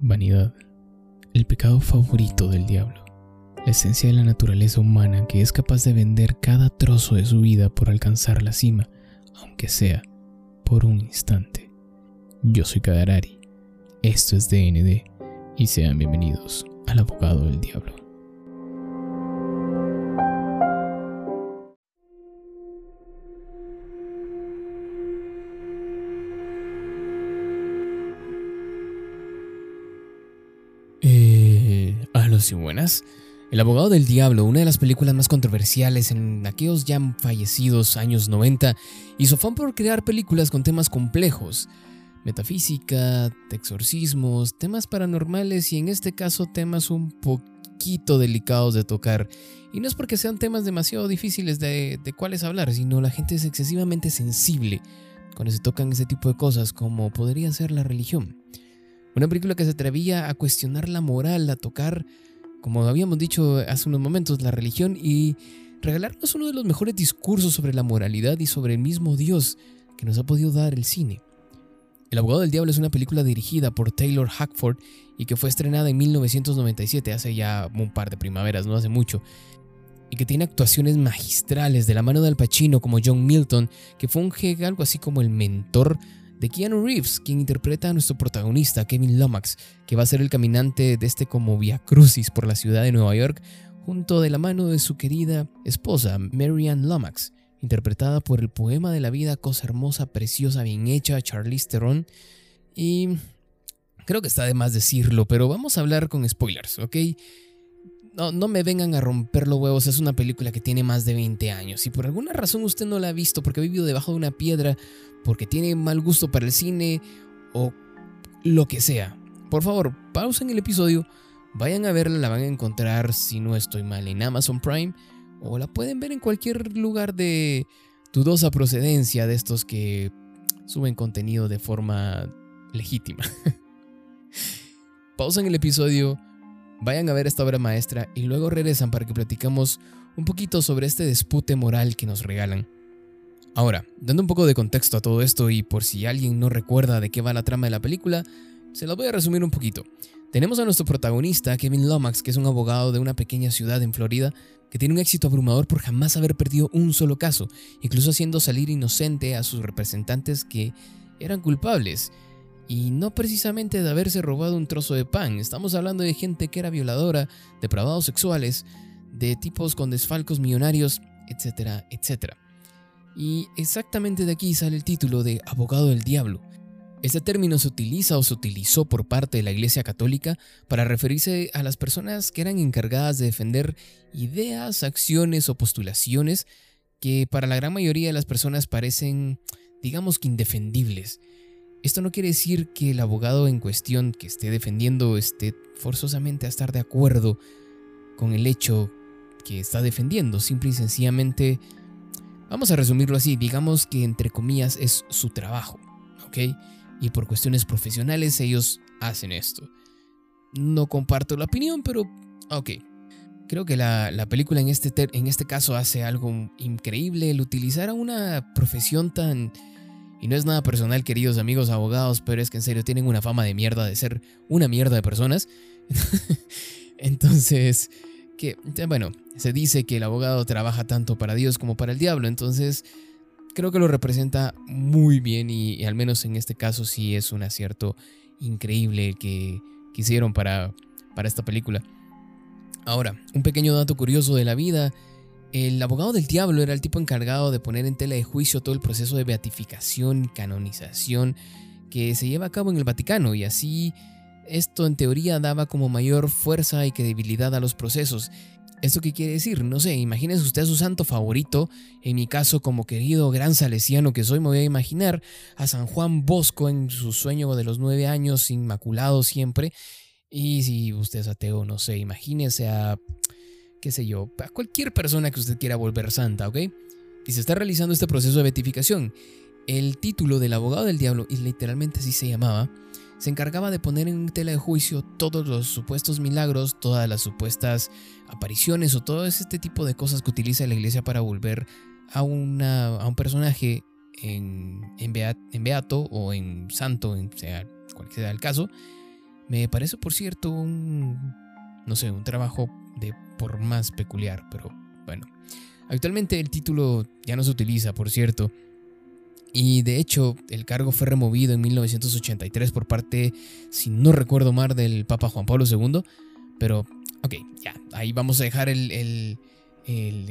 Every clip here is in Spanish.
Vanidad, el pecado favorito del diablo, la esencia de la naturaleza humana que es capaz de vender cada trozo de su vida por alcanzar la cima, aunque sea por un instante. Yo soy Kadarari, esto es DND y sean bienvenidos al abogado del diablo. Y buenas. El abogado del diablo, una de las películas más controversiales en aquellos ya fallecidos años 90, hizo fan por crear películas con temas complejos, metafísica, exorcismos, temas paranormales y en este caso temas un poquito delicados de tocar. Y no es porque sean temas demasiado difíciles de, de cuáles hablar, sino la gente es excesivamente sensible cuando se tocan ese tipo de cosas como podría ser la religión. Una película que se atrevía a cuestionar la moral, a tocar, como habíamos dicho hace unos momentos, la religión y regalarnos uno de los mejores discursos sobre la moralidad y sobre el mismo Dios que nos ha podido dar el cine. El abogado del diablo es una película dirigida por Taylor Hackford y que fue estrenada en 1997, hace ya un par de primaveras, no hace mucho, y que tiene actuaciones magistrales de la mano de Al Pacino como John Milton, que fue un algo así como el mentor de Keanu Reeves, quien interpreta a nuestro protagonista, Kevin Lomax, que va a ser el caminante de este como via crucis por la ciudad de Nueva York, junto de la mano de su querida esposa, Marianne Lomax, interpretada por el poema de la vida, cosa hermosa, preciosa, bien hecha, Charlize Theron. Y creo que está de más decirlo, pero vamos a hablar con spoilers, ¿ok? No, no, me vengan a romper los huevos, es una película que tiene más de 20 años. Si por alguna razón usted no la ha visto porque ha vivido debajo de una piedra, porque tiene mal gusto para el cine o lo que sea, por favor, pausen el episodio, vayan a verla, la van a encontrar, si no estoy mal, en Amazon Prime o la pueden ver en cualquier lugar de dudosa procedencia de estos que suben contenido de forma legítima. pausen el episodio Vayan a ver esta obra maestra y luego regresan para que platicamos un poquito sobre este dispute moral que nos regalan. Ahora, dando un poco de contexto a todo esto y por si alguien no recuerda de qué va la trama de la película, se lo voy a resumir un poquito. Tenemos a nuestro protagonista, Kevin Lomax, que es un abogado de una pequeña ciudad en Florida, que tiene un éxito abrumador por jamás haber perdido un solo caso, incluso haciendo salir inocente a sus representantes que eran culpables y no precisamente de haberse robado un trozo de pan. Estamos hablando de gente que era violadora, depravados sexuales, de tipos con desfalcos millonarios, etcétera, etcétera. Y exactamente de aquí sale el título de abogado del diablo. Este término se utiliza o se utilizó por parte de la Iglesia Católica para referirse a las personas que eran encargadas de defender ideas, acciones o postulaciones que para la gran mayoría de las personas parecen, digamos que indefendibles esto no quiere decir que el abogado en cuestión que esté defendiendo esté forzosamente a estar de acuerdo con el hecho que está defendiendo. Simple y sencillamente, vamos a resumirlo así, digamos que entre comillas es su trabajo, ¿ok? Y por cuestiones profesionales ellos hacen esto. No comparto la opinión, pero ok. Creo que la, película en este, en este caso hace algo increíble, el utilizar a una profesión tan y no es nada personal, queridos amigos abogados, pero es que en serio tienen una fama de mierda de ser una mierda de personas. entonces, que, bueno, se dice que el abogado trabaja tanto para Dios como para el diablo, entonces creo que lo representa muy bien y, al menos en este caso sí es un acierto increíble que, que hicieron para, para esta película. Ahora, un pequeño dato curioso de la vida el abogado del diablo era el tipo encargado de poner en tela de juicio todo el proceso de beatificación y canonización que se lleva a cabo en el Vaticano y así esto en teoría daba como mayor fuerza y credibilidad a los procesos. ¿Esto qué quiere decir? No sé, imagínese usted a su santo favorito, en mi caso como querido gran salesiano que soy, me voy a imaginar a San Juan Bosco en su sueño de los nueve años, inmaculado siempre, y si usted es ateo, no sé, imagínese a qué sé yo, a cualquier persona que usted quiera volver santa, ¿ok? Y se está realizando este proceso de beatificación. El título del abogado del diablo, y literalmente así se llamaba, se encargaba de poner en tela de juicio todos los supuestos milagros, todas las supuestas apariciones o todo este tipo de cosas que utiliza la iglesia para volver a, una, a un personaje en, en, beato o en santo, en sea cual sea el caso, me parece, por cierto, un, no sé, un trabajo de por más peculiar, pero bueno. Actualmente el título ya no se utiliza, por cierto, y de hecho el cargo fue removido en 1983 por parte, si no recuerdo mal, del Papa Juan Pablo II, pero ok, ya, ahí vamos a dejar el, el,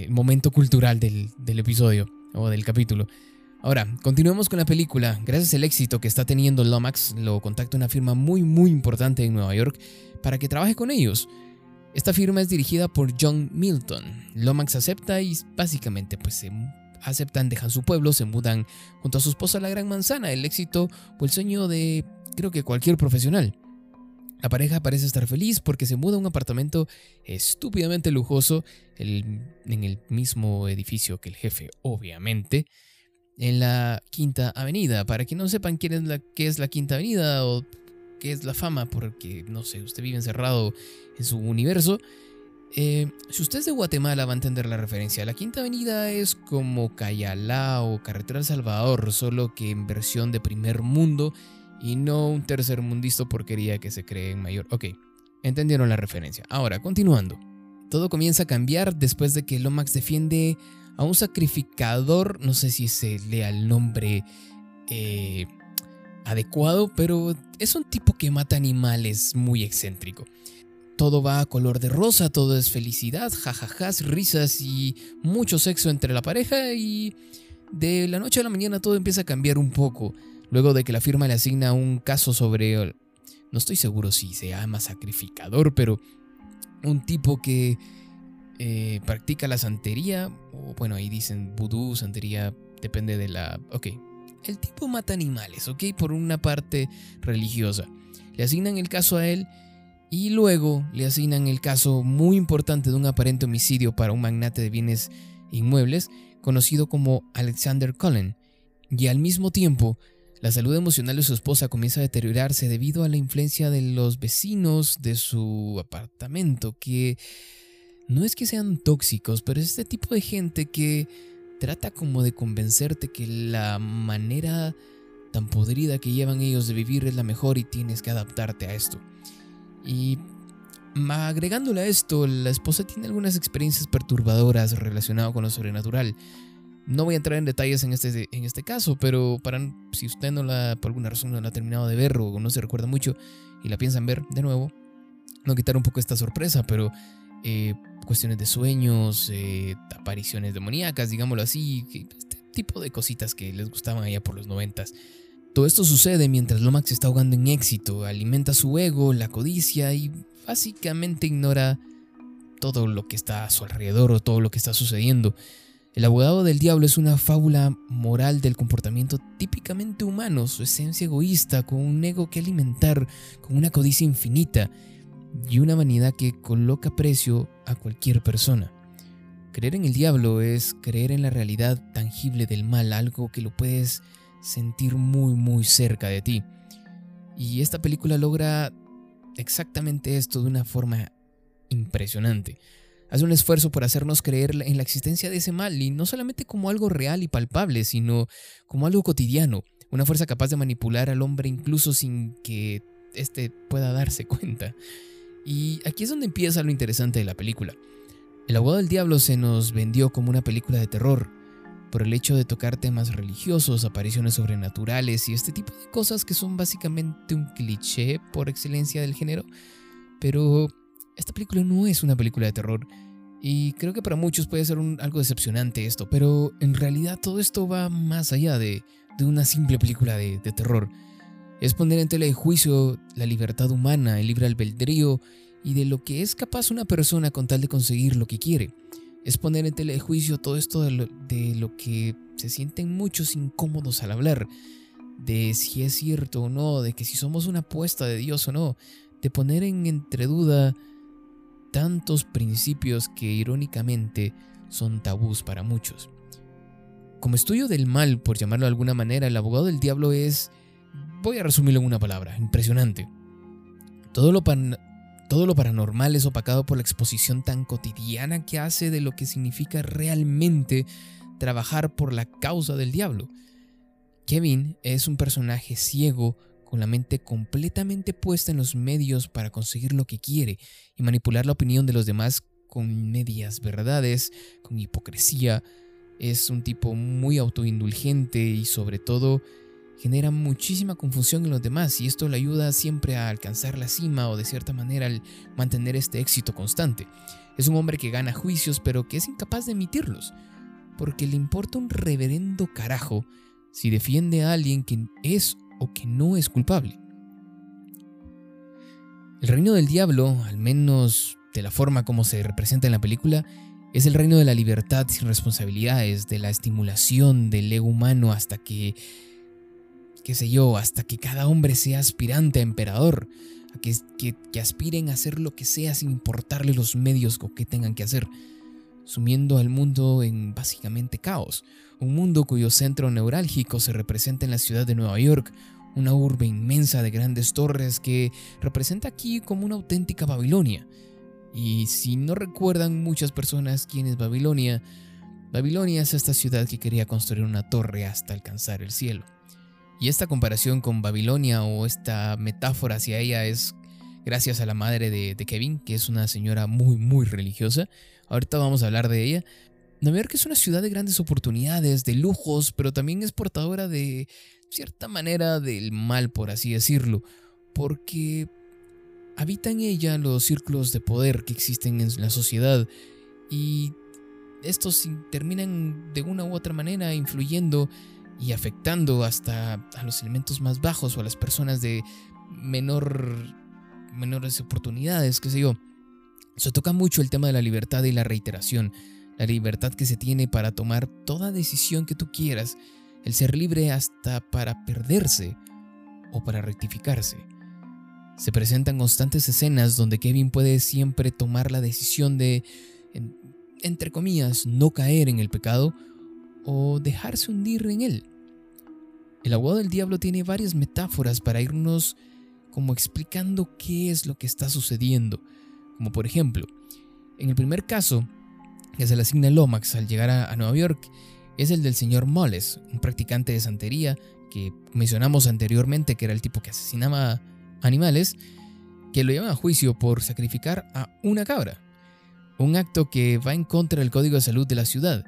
momento cultural del, del episodio o del capítulo. Ahora, continuemos con la película. Gracias al éxito que está teniendo Lomax, lo contacta una firma muy muy importante en Nueva York para que trabaje con ellos. Esta firma es dirigida por John Milton. Lomax acepta y básicamente pues se aceptan, dejan su pueblo, se mudan junto a su esposa a la Gran Manzana, el éxito o el sueño de creo que cualquier profesional. La pareja parece estar feliz porque se muda a un apartamento estúpidamente lujoso en el mismo edificio que el jefe, obviamente en la Quinta Avenida. Para que no sepan quién es la, qué es la Quinta Avenida o qué es la fama, porque no sé, usted vive encerrado en su universo. Eh, si usted es de Guatemala va a entender la referencia. La Quinta Avenida es como Cayalá o Carretera Salvador, solo que en versión de primer mundo y no un tercer mundista porquería que se cree en mayor. Ok, entendieron la referencia. Ahora, continuando. Todo comienza a cambiar después de que Lomax defiende a un sacrificador, no sé si se lea el nombre eh, adecuado, pero es un tipo que mata animales muy excéntrico. Todo va a color de rosa, todo es felicidad, jajajas, risas y mucho sexo entre la pareja y de la noche a la mañana todo empieza a cambiar un poco. Luego de que la firma le asigna un caso sobre... No estoy seguro si se llama sacrificador, pero un tipo que eh, practica la santería, o bueno, ahí dicen vudú, santería, depende de la... Ok, el tipo mata animales, ok, por una parte religiosa. Le asignan el caso a él y luego le asignan el caso muy importante de un aparente homicidio para un magnate de bienes inmuebles conocido como Alexander Cullen. Y al mismo tiempo, la salud emocional de su esposa comienza a deteriorarse debido a la influencia de los vecinos de su apartamento que no es que sean tóxicos, pero es este tipo de gente que trata como de convencerte que la manera tan podrida que llevan ellos de vivir es la mejor y tienes que adaptarte a esto. Y agregándole a esto, la esposa tiene algunas experiencias perturbadoras relacionadas con lo sobrenatural. No voy a entrar en detalles en este, en este caso, pero para si usted no la, por alguna razón no la ha terminado de ver o no se recuerda mucho y la piensan ver de nuevo, no quitar un poco esta sorpresa, pero eh, cuestiones de sueños, eh, apariciones demoníacas, digámoslo así, este tipo de cositas que les gustaban allá por los noventas. Todo esto sucede mientras Lomax está ahogando en éxito, alimenta su ego, la codicia y básicamente ignora todo lo que está a su alrededor o todo lo que está sucediendo. El abogado del diablo es una fábula moral del comportamiento típicamente humano, su esencia egoísta, con un ego que alimentar, con una codicia infinita y una vanidad que coloca precio a cualquier persona. Creer en el diablo es creer en la realidad tangible del mal, algo que lo puedes sentir muy muy cerca de ti. Y esta película logra exactamente esto de una forma impresionante. Hace un esfuerzo por hacernos creer en la existencia de ese mal y no solamente como algo real y palpable, sino como algo cotidiano, una fuerza capaz de manipular al hombre incluso sin que éste pueda darse cuenta. Y aquí es donde empieza lo interesante de la película. El abogado del diablo se nos vendió como una película de terror, por el hecho de tocar temas religiosos, apariciones sobrenaturales y este tipo de cosas que son básicamente un cliché por excelencia del género. Pero esta película no es una película de terror y creo que para muchos puede ser algo decepcionante esto, pero en realidad todo esto va más allá de, una simple película de terror es poner en tela de juicio la libertad humana, el libre albedrío y de lo que es capaz una persona con tal de conseguir lo que quiere. Es poner en tela de juicio todo esto de lo, que se sienten muchos incómodos al hablar, de si es cierto o no, de que si somos una apuesta de Dios o no, de poner en entreduda tantos principios que irónicamente son tabús para muchos. Como estudio del mal, por llamarlo de alguna manera, el abogado del diablo es Voy a resumirlo en una palabra, impresionante. Todo lo, todo lo paranormal es opacado por la exposición tan cotidiana que hace de lo que significa realmente trabajar por la causa del diablo. Kevin es un personaje ciego con la mente completamente puesta en los medios para conseguir lo que quiere y manipular la opinión de los demás con medias verdades, con hipocresía. Es un tipo muy autoindulgente y sobre todo genera muchísima confusión en los demás y esto le ayuda siempre a alcanzar la cima o de cierta manera al mantener este éxito constante. Es un hombre que gana juicios pero que es incapaz de emitirlos, porque le importa un reverendo carajo si defiende a alguien que es o que no es culpable. El reino del diablo, al menos de la forma como se representa en la película, es el reino de la libertad sin responsabilidades, de la estimulación del ego humano hasta que, qué sé yo, hasta que cada hombre sea aspirante a emperador, a que, que, aspiren a hacer lo que sea sin importarle los medios que tengan que hacer, sumiendo al mundo en básicamente caos, un mundo cuyo centro neurálgico se representa en la ciudad de Nueva York, una urbe inmensa de grandes torres que representa aquí como una auténtica Babilonia. Y si no recuerdan muchas personas quién es Babilonia, Babilonia es esta ciudad que quería construir una torre hasta alcanzar el cielo. Y esta comparación con Babilonia o esta metáfora hacia ella es gracias a la madre de, Kevin, que es una señora muy, muy religiosa. Ahorita vamos a hablar de ella, Nueva York es una ciudad de grandes oportunidades, de lujos, pero también es portadora de cierta manera del mal, por así decirlo, porque habita en ella los círculos de poder que existen en la sociedad y estos terminan de una u otra manera influyendo y afectando hasta a los elementos más bajos o a las personas de menor menores oportunidades, qué sé yo. Se toca mucho el tema de la libertad y la reiteración la libertad que se tiene para tomar toda decisión que tú quieras, el ser libre hasta para perderse o para rectificarse. Se presentan constantes escenas donde Kevin puede siempre tomar la decisión de, entre comillas, no caer en el pecado o dejarse hundir en él. El abogado del diablo tiene varias metáforas para irnos como explicando qué es lo que está sucediendo. Como por ejemplo, en el primer caso, que se le asigna Lomax al llegar a, Nueva York es el del señor Moles, un practicante de santería que mencionamos anteriormente que era el tipo que asesinaba animales, que lo llevan a juicio por sacrificar a una cabra, un acto que va en contra del Código de Salud de la ciudad.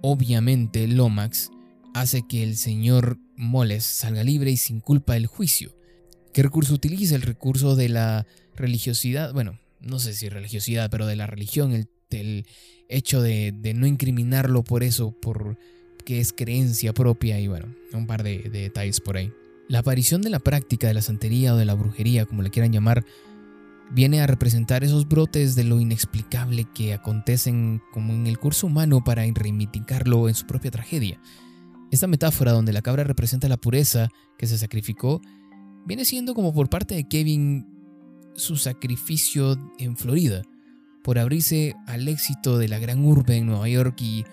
Obviamente Lomax hace que el señor Moles salga libre y sin culpa del juicio. ¿Qué recurso utiliza? El recurso de la religiosidad, bueno, no sé si religiosidad, pero de la religión, el hecho de, no incriminarlo por eso, por que es creencia propia y bueno, un par de, de detalles por ahí. La aparición de la práctica de la santería o de la brujería, como le quieran llamar, viene a representar esos brotes de lo inexplicable que acontecen como en el curso humano para reivindicarlo en su propia tragedia. Esta metáfora donde la cabra representa la pureza que se sacrificó, viene siendo como por parte de Kevin su sacrificio en Florida, por abrirse al éxito de la gran urbe en Nueva York y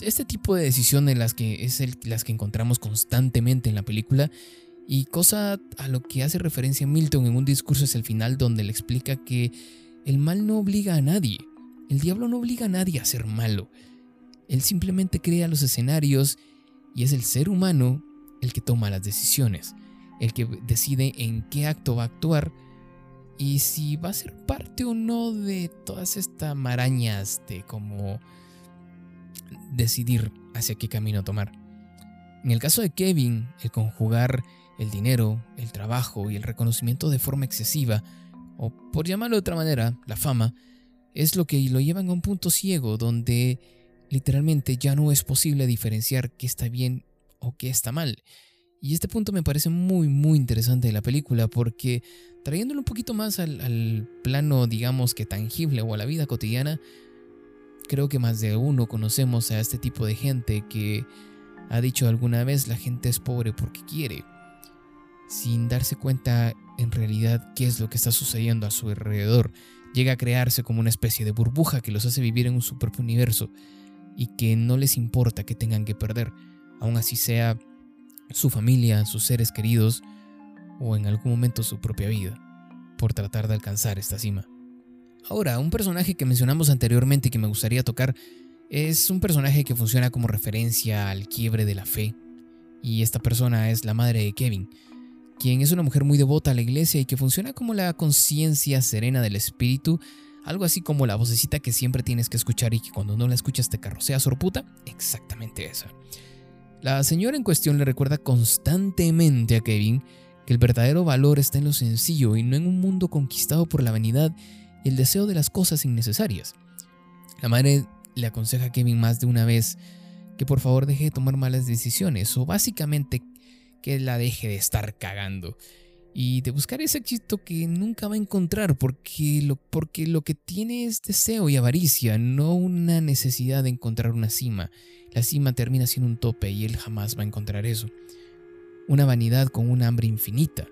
este tipo de decisiones las que es las que encontramos constantemente en la película y cosa a lo que hace referencia Milton en un discurso es el final donde le explica que el mal no obliga a nadie, el diablo no obliga a nadie a ser malo, él simplemente crea los escenarios y es el ser humano el que toma las decisiones, el que decide en qué acto va a actuar y si va a ser parte o no de todas estas marañas de cómo decidir hacia qué camino tomar. En el caso de Kevin, el conjugar el dinero, el trabajo y el reconocimiento de forma excesiva, o por llamarlo de otra manera, la fama, es lo que lo llevan a un punto ciego donde literalmente ya no es posible diferenciar qué está bien o qué está mal. Y este punto me parece muy, muy interesante de la película porque trayéndolo un poquito más al, plano, digamos que tangible o a la vida cotidiana, creo que más de uno conocemos a este tipo de gente que ha dicho alguna vez la gente es pobre porque quiere, sin darse cuenta en realidad qué es lo que está sucediendo a su alrededor. Llega a crearse como una especie de burbuja que los hace vivir en un super universo y que no les importa que tengan que perder, aun así sea su familia, sus seres queridos o en algún momento su propia vida, por tratar de alcanzar esta cima. Ahora, un personaje que mencionamos anteriormente y que me gustaría tocar es un personaje que funciona como referencia al quiebre de la fe. Y esta persona es la madre de Kevin, quien es una mujer muy devota a la iglesia y que funciona como la conciencia serena del espíritu, algo así como la vocecita que siempre tienes que escuchar y que cuando no la escuchas te carrocea sorputa, exactamente esa. La señora en cuestión le recuerda constantemente a Kevin que el verdadero valor está en lo sencillo y no en un mundo conquistado por la vanidad y el deseo de las cosas innecesarias. La madre le aconseja a Kevin más de una vez que por favor deje de tomar malas decisiones o básicamente que la deje de estar cagando y de buscar ese éxito que nunca va a encontrar porque lo, porque lo que tiene es deseo y avaricia, no una necesidad de encontrar una cima. La cima termina siendo un tope y él jamás va a encontrar eso. Una vanidad con una hambre infinita.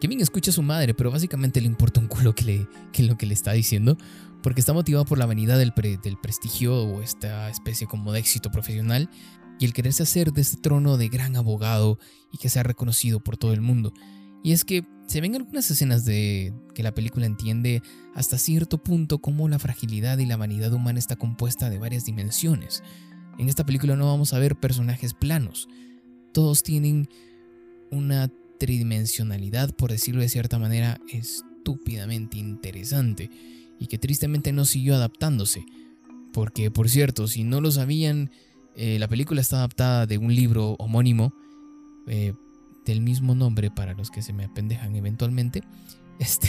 Kevin escucha a su madre, pero básicamente le importa un culo que, le, que lo que le está diciendo, porque está motivado por la vanidad del, del prestigio o esta especie como de éxito profesional y el quererse hacer de este trono de gran abogado y que sea reconocido por todo el mundo. Y es que se ven algunas escenas de que la película entiende hasta cierto punto cómo la fragilidad y la vanidad humana está compuesta de varias dimensiones. En esta película no vamos a ver personajes planos. Todos tienen una tridimensionalidad, por decirlo de cierta manera, estúpidamente interesante y que tristemente no siguió adaptándose. Porque, por cierto, si no lo sabían, eh, la película está adaptada de un libro homónimo eh, del mismo nombre para los que se me apendejan eventualmente. Este,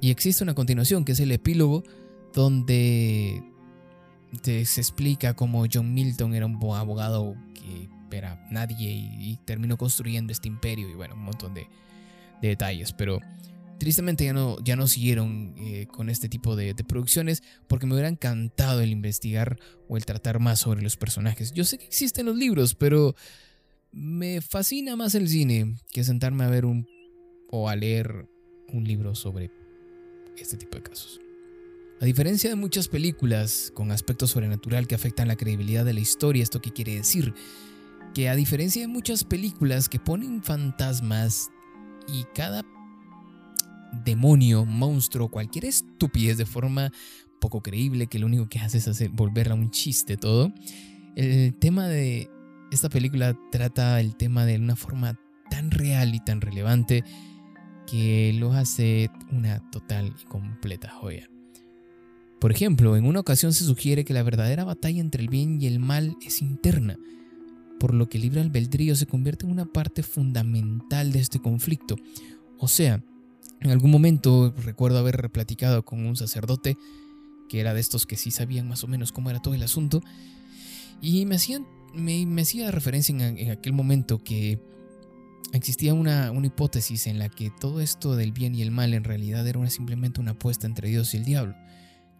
y existe una continuación que es el epílogo donde se explica cómo John Milton era un abogado que era nadie y, terminó construyendo este imperio y bueno, un montón de, detalles, pero tristemente ya no, ya no siguieron eh, con este tipo de, producciones porque me hubiera encantado el investigar o el tratar más sobre los personajes. Yo sé que existen los libros, pero me fascina más el cine que sentarme a ver un o a leer un libro sobre este tipo de casos. A diferencia de muchas películas con aspectos sobrenatural que afectan la credibilidad de la historia, ¿esto qué quiere decir? Que a diferencia de muchas películas que ponen fantasmas y cada demonio, monstruo, cualquier estupidez de forma poco creíble que lo único que hace es hacer volverla un chiste todo, el tema de esta película trata el tema de una forma tan real y tan relevante que lo hace una total y completa joya. Por ejemplo, en una ocasión se sugiere que la verdadera batalla entre el bien y el mal es interna, por lo que el libre albedrío se convierte en una parte fundamental de este conflicto. O sea, en algún momento recuerdo haber platicado con un sacerdote que era de estos que sí sabían más o menos cómo era todo el asunto y me hacían me, hacía referencia en, aquel momento que existía una, una, hipótesis en la que todo esto del bien y el mal en realidad era simplemente una apuesta entre Dios y el diablo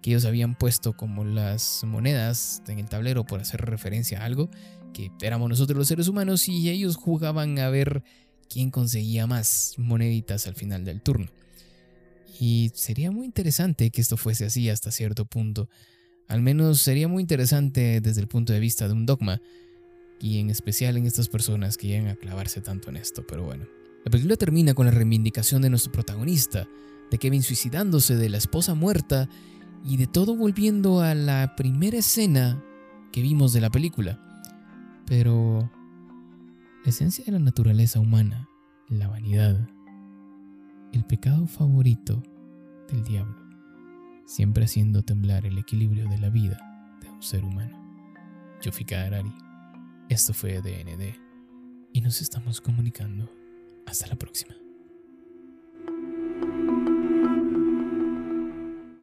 que ellos habían puesto como las monedas en el tablero por hacer referencia a algo, que éramos nosotros los seres humanos y ellos jugaban a ver quién conseguía más moneditas al final del turno. Y sería muy interesante que esto fuese así hasta cierto punto. Al menos sería muy interesante desde el punto de vista de un dogma, y en especial en estas personas que llegan a clavarse tanto en esto, pero bueno. La película termina con la reivindicación de nuestro protagonista, de Kevin suicidándose de la esposa muerta y de todo volviendo a la primera escena que vimos de la película. Pero la esencia de la naturaleza humana, la vanidad, el pecado favorito del diablo, siempre haciendo temblar el equilibrio de la vida de un ser humano. Yo fui Arari. Esto fue DND y nos estamos comunicando. Hasta la próxima.